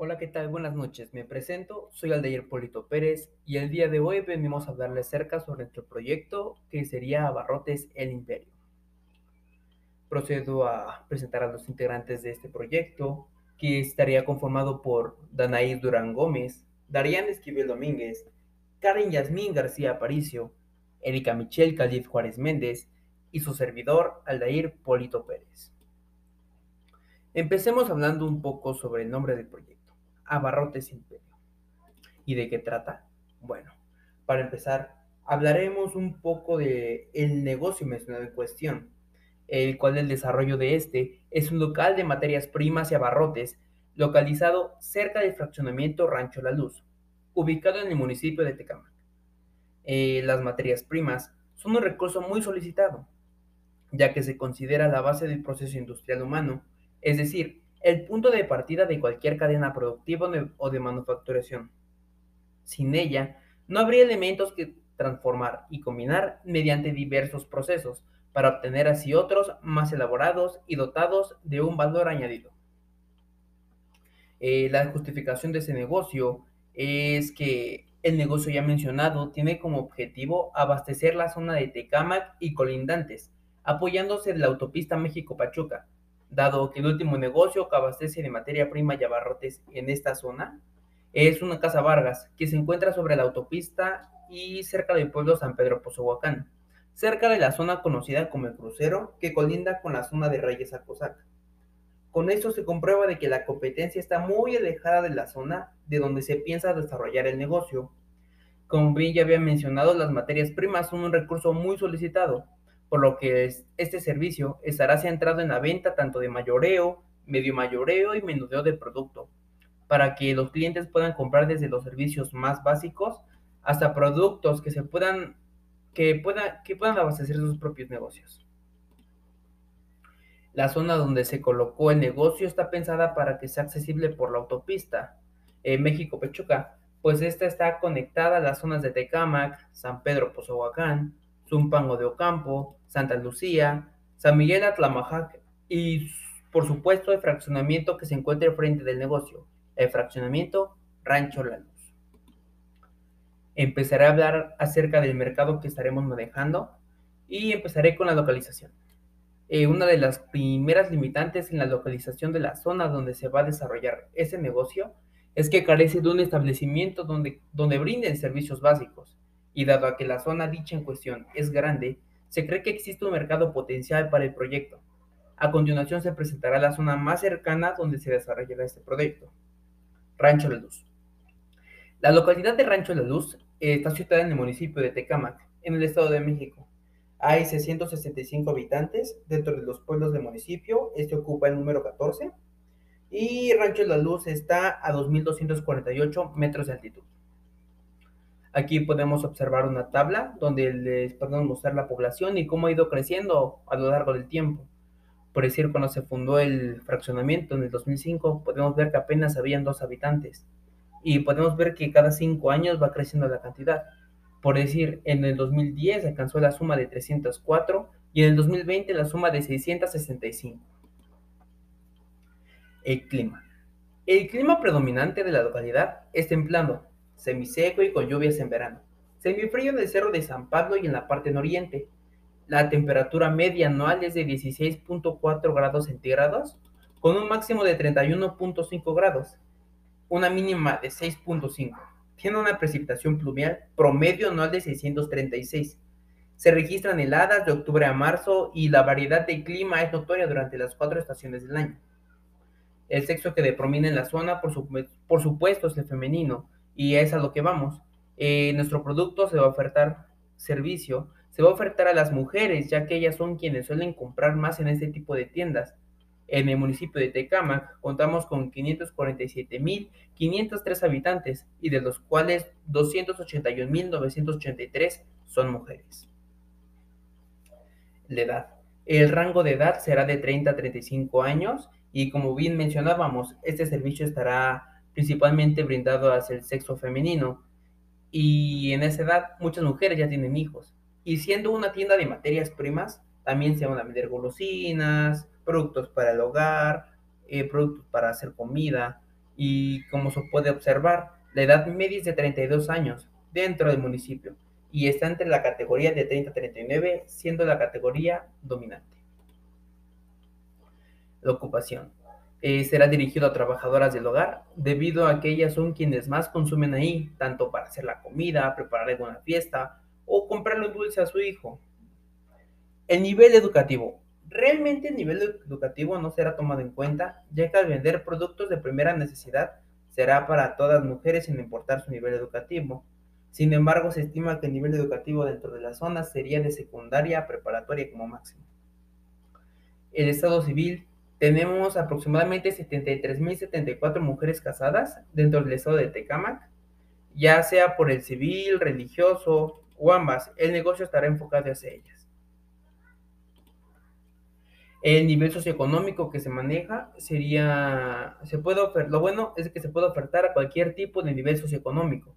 Hola, ¿qué tal? Buenas noches. Me presento, soy Aldair Polito Pérez y el día de hoy venimos a hablarles cerca sobre nuestro proyecto que sería Abarrotes El Imperio. Procedo a presentar a los integrantes de este proyecto, que estaría conformado por Danaí Durán Gómez, Darían Esquivel Domínguez, Karen Yasmín García Aparicio, Erika Michelle Calif Juárez Méndez y su servidor Aldair Polito Pérez. Empecemos hablando un poco sobre el nombre del proyecto, Abarrotes Imperio. ¿Y de qué trata? Bueno, para empezar, hablaremos un poco de el negocio mencionado en cuestión, el cual el desarrollo de este es un local de materias primas y abarrotes localizado cerca del fraccionamiento Rancho La Luz, ubicado en el municipio de Tecamac. Eh, las materias primas son un recurso muy solicitado, ya que se considera la base del proceso industrial humano, es decir, el punto de partida de cualquier cadena productiva o de manufacturación. Sin ella, no habría elementos que transformar y combinar mediante diversos procesos para obtener así otros más elaborados y dotados de un valor añadido. Eh, la justificación de ese negocio es que el negocio ya mencionado tiene como objetivo abastecer la zona de Tecámac y colindantes, apoyándose en la autopista México-Pachuca, dado que el último negocio que abastece de materia prima y abarrotes en esta zona es una casa Vargas, que se encuentra sobre la autopista y cerca del pueblo San Pedro Pozohuacán, cerca de la zona conocida como el crucero, que colinda con la zona de Reyes Acosac. Con esto se comprueba de que la competencia está muy alejada de la zona de donde se piensa desarrollar el negocio. Como bien ya había mencionado, las materias primas son un recurso muy solicitado, por lo que este servicio estará centrado en la venta tanto de mayoreo, medio mayoreo y menudeo de producto, para que los clientes puedan comprar desde los servicios más básicos hasta productos que se puedan que puedan que puedan abastecer sus propios negocios. La zona donde se colocó el negocio está pensada para que sea accesible por la autopista México-Pechuca, pues esta está conectada a las zonas de Tecámac, San Pedro Pozohuacán, Zumpango de Ocampo, Santa Lucía, San Miguel Atlamajac y por supuesto el fraccionamiento que se encuentra frente del negocio, el fraccionamiento Rancho La Luz. Empezaré a hablar acerca del mercado que estaremos manejando y empezaré con la localización. Eh, una de las primeras limitantes en la localización de la zona donde se va a desarrollar ese negocio es que carece de un establecimiento donde, donde brinden servicios básicos, y dado a que la zona dicha en cuestión es grande, se cree que existe un mercado potencial para el proyecto. A continuación se presentará la zona más cercana donde se desarrollará este proyecto. Rancho La Luz. La localidad de Rancho La Luz eh, está situada en el municipio de Tecámac, en el Estado de México. Hay 665 habitantes dentro de los pueblos del municipio. Este ocupa el número 14. Y Rancho La Luz está a 2.248 metros de altitud. Aquí podemos observar una tabla donde les podemos mostrar la población y cómo ha ido creciendo a lo largo del tiempo. Por decir, cuando se fundó el fraccionamiento en el 2005, podemos ver que apenas habían dos habitantes. Y podemos ver que cada cinco años va creciendo la cantidad. Por decir, en el 2010 alcanzó la suma de 304 y en el 2020 la suma de 665. El clima. El clima predominante de la localidad es templado, semiseco y con lluvias en verano. Semifrío en el cerro de San Pablo y en la parte nororiente. La temperatura media anual es de 16.4 grados centígrados, con un máximo de 31.5 grados, una mínima de 6.5. Tiene una precipitación pluvial promedio anual de 636. Se registran heladas de octubre a marzo y la variedad de clima es notoria durante las cuatro estaciones del año. El sexo que depromina en la zona, por, por supuesto, es el femenino, y es a lo que vamos. Eh, nuestro producto se va a ofertar servicio, se va a ofertar a las mujeres, ya que ellas son quienes suelen comprar más en este tipo de tiendas. En el municipio de Tecámac contamos con 547.503 habitantes y de los cuales 281.983 son mujeres. La edad. El rango de edad será de 30 a 35 años y como bien mencionábamos, este servicio estará principalmente brindado hacia el sexo femenino. Y en esa edad muchas mujeres ya tienen hijos. Y siendo una tienda de materias primas, también se van a vender golosinas, productos para el hogar, eh, productos para hacer comida y como se puede observar, la edad media es de 32 años dentro del municipio y está entre la categoría de 30 a 39, siendo la categoría dominante. La ocupación. Eh, será dirigido a trabajadoras del hogar, debido a que ellas son quienes más consumen ahí, tanto para hacer la comida, preparar alguna fiesta o comprarle un dulce a su hijo. El nivel educativo. Realmente el nivel educativo no será tomado en cuenta, ya que al vender productos de primera necesidad será para todas mujeres sin importar su nivel educativo. Sin embargo, se estima que el nivel educativo dentro de la zona sería de secundaria a preparatoria como máximo. El estado civil tenemos aproximadamente 73.074 mujeres casadas dentro del estado de Tecámac, ya sea por el civil, religioso o ambas, el negocio estará enfocado hacia ellas. El nivel socioeconómico que se maneja sería, se puede ofertar, lo bueno es que se puede ofertar a cualquier tipo de nivel socioeconómico,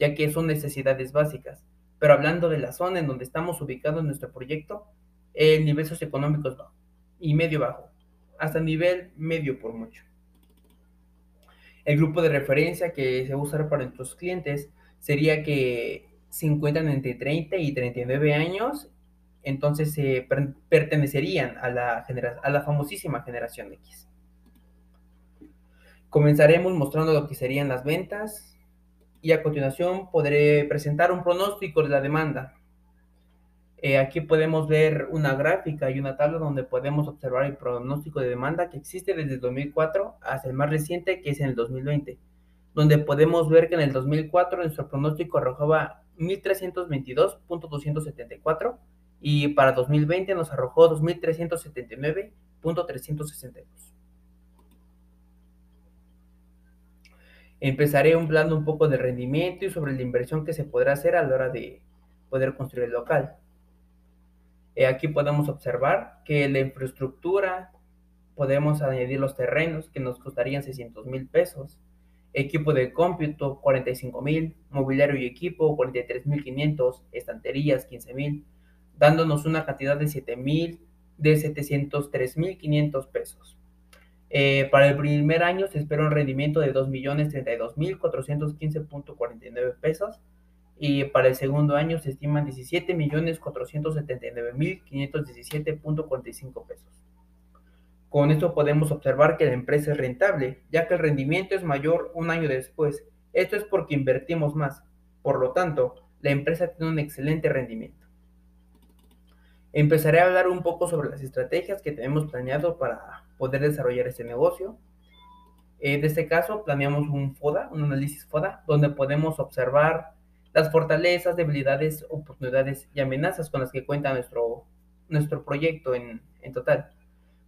ya que son necesidades básicas. Pero hablando de la zona en donde estamos ubicados en nuestro proyecto, el nivel socioeconómico es bajo y medio bajo hasta nivel medio por mucho. El grupo de referencia que se va a usar para nuestros clientes sería que se encuentran entre 30 y 39 años, entonces pertenecerían a la, a la famosísima generación X. Comenzaremos mostrando lo que serían las ventas y a continuación podré presentar un pronóstico de la demanda, eh, aquí podemos ver una gráfica y una tabla donde podemos observar el pronóstico de demanda que existe desde el 2004 hasta el más reciente que es en el 2020, donde podemos ver que en el 2004 nuestro pronóstico arrojaba 1322.274 y para 2020 nos arrojó 2379.362. Empezaré hablando un poco de rendimiento y sobre la inversión que se podrá hacer a la hora de poder construir el local. Eh, aquí podemos observar que la infraestructura, podemos añadir los terrenos que nos costarían 600 mil pesos, equipo de cómputo 45 mil, mobiliario y equipo 43 mil 500, estanterías 15 mil, dándonos una cantidad de 7 mil, de 703 mil 500 pesos. Eh, para el primer año se espera un rendimiento de 2.032.415.49 pesos y para el segundo año se estiman 17.479.517.45 pesos. Con esto podemos observar que la empresa es rentable, ya que el rendimiento es mayor un año después. Esto es porque invertimos más. Por lo tanto, la empresa tiene un excelente rendimiento. Empezaré a hablar un poco sobre las estrategias que tenemos planeado para poder desarrollar este negocio. En este caso, planeamos un FODA, un análisis FODA, donde podemos observar las fortalezas, debilidades, oportunidades y amenazas con las que cuenta nuestro, nuestro proyecto en, en total.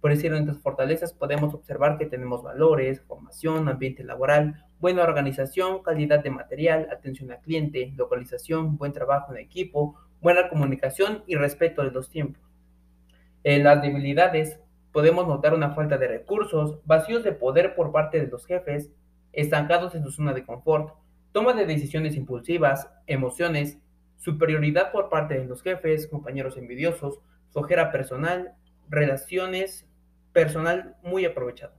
Por decir, entre las fortalezas podemos observar que tenemos valores, formación, ambiente laboral, buena organización, calidad de material, atención al cliente, localización, buen trabajo en equipo, buena comunicación y respeto de los tiempos. En las debilidades podemos notar una falta de recursos, vacíos de poder por parte de los jefes, estancados en su zona de confort, toma de decisiones impulsivas, emociones, superioridad por parte de los jefes, compañeros envidiosos, flojera personal, relaciones personal muy aprovechado.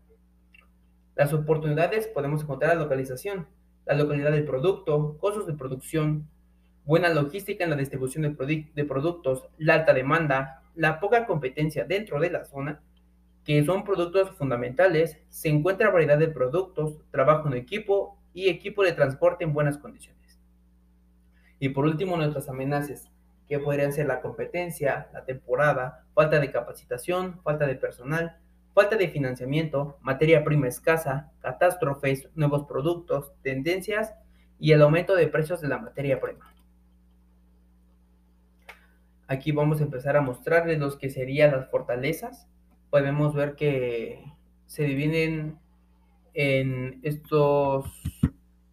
Las oportunidades podemos encontrar la localización, la localidad del producto, costos de producción, buena logística en la distribución de, de productos, la alta demanda, la poca competencia dentro de la zona, que son productos fundamentales, se encuentra variedad de productos, trabajo en equipo y equipo de transporte en buenas condiciones. Y por último, nuestras amenazas, que podrían ser la competencia, la temporada, falta de capacitación, falta de personal, falta de financiamiento, materia prima escasa, catástrofes, nuevos productos, tendencias y el aumento de precios de la materia prima. Aquí vamos a empezar a mostrarles los que serían las fortalezas. Podemos ver que se dividen en estos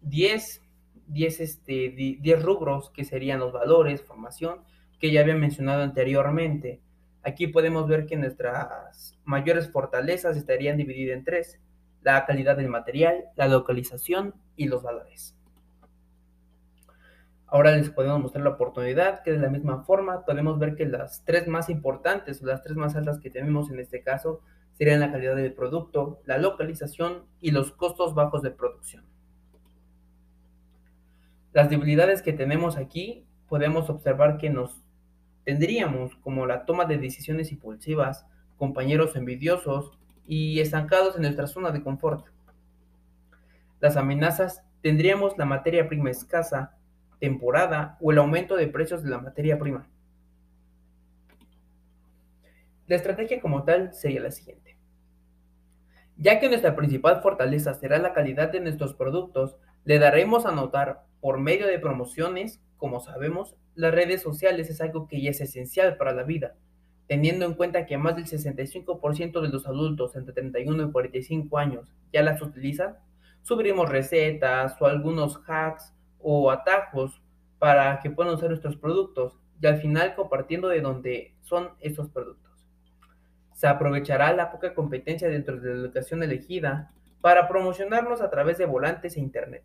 10, 10, este, 10 rubros que serían los valores, formación, que ya había mencionado anteriormente. Aquí podemos ver que nuestras mayores fortalezas estarían divididas en tres, la calidad del material, la localización y los valores. Ahora les podemos mostrar la oportunidad, que de la misma forma podemos ver que las tres más importantes o las tres más altas que tenemos en este caso serían la calidad del producto, la localización y los costos bajos de producción. Las debilidades que tenemos aquí podemos observar que nos tendríamos como la toma de decisiones impulsivas, compañeros envidiosos y estancados en nuestra zona de confort. Las amenazas tendríamos la materia prima escasa, temporada o el aumento de precios de la materia prima. La estrategia como tal sería la siguiente. Ya que nuestra principal fortaleza será la calidad de nuestros productos, le daremos a notar por medio de promociones, como sabemos, las redes sociales es algo que ya es esencial para la vida, teniendo en cuenta que más del 65% de los adultos entre 31 y 45 años ya las utilizan, subiremos recetas o algunos hacks o atajos para que puedan usar nuestros productos y al final compartiendo de dónde son estos productos. Se aprovechará la poca competencia dentro de la educación elegida para promocionarnos a través de volantes e internet.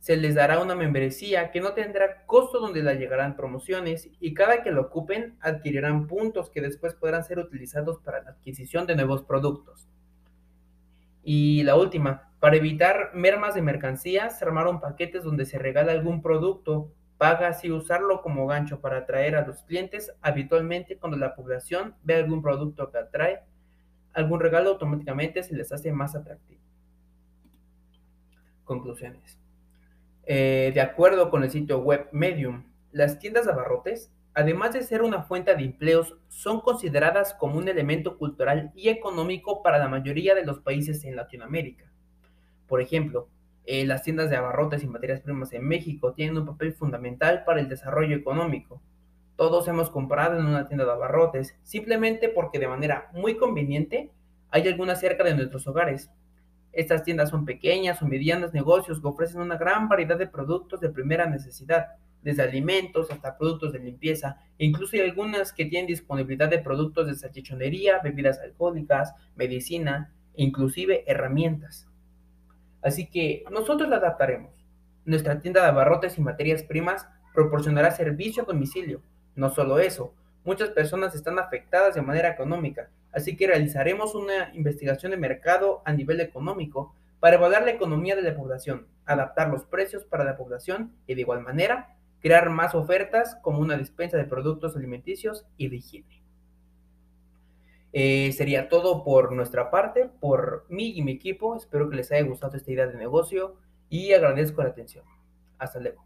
Se les dará una membresía que no tendrá costo donde la llegarán promociones y cada que lo ocupen adquirirán puntos que después podrán ser utilizados para la adquisición de nuevos productos. Y la última, para evitar mermas de mercancías, se armaron paquetes donde se regala algún producto, paga así usarlo como gancho para atraer a los clientes. Habitualmente cuando la población ve algún producto que atrae, algún regalo automáticamente se les hace más atractivo. Conclusiones. Eh, de acuerdo con el sitio web Medium, las tiendas de abarrotes, además de ser una fuente de empleos, son consideradas como un elemento cultural y económico para la mayoría de los países en Latinoamérica. Por ejemplo, eh, las tiendas de abarrotes y materias primas en México tienen un papel fundamental para el desarrollo económico. Todos hemos comprado en una tienda de abarrotes simplemente porque de manera muy conveniente hay algunas cerca de nuestros hogares. Estas tiendas son pequeñas o medianos negocios que ofrecen una gran variedad de productos de primera necesidad, desde alimentos hasta productos de limpieza, incluso hay algunas que tienen disponibilidad de productos de salchichonería, bebidas alcohólicas, medicina inclusive herramientas. Así que nosotros la adaptaremos. Nuestra tienda de abarrotes y materias primas proporcionará servicio a domicilio. No solo eso, muchas personas están afectadas de manera económica, así que realizaremos una investigación de mercado a nivel económico para evaluar la economía de la población, adaptar los precios para la población y de igual manera crear más ofertas como una despensa de productos alimenticios y de higiene. Eh, sería todo por nuestra parte, por mí y mi equipo. Espero que les haya gustado esta idea de negocio y agradezco la atención. Hasta luego.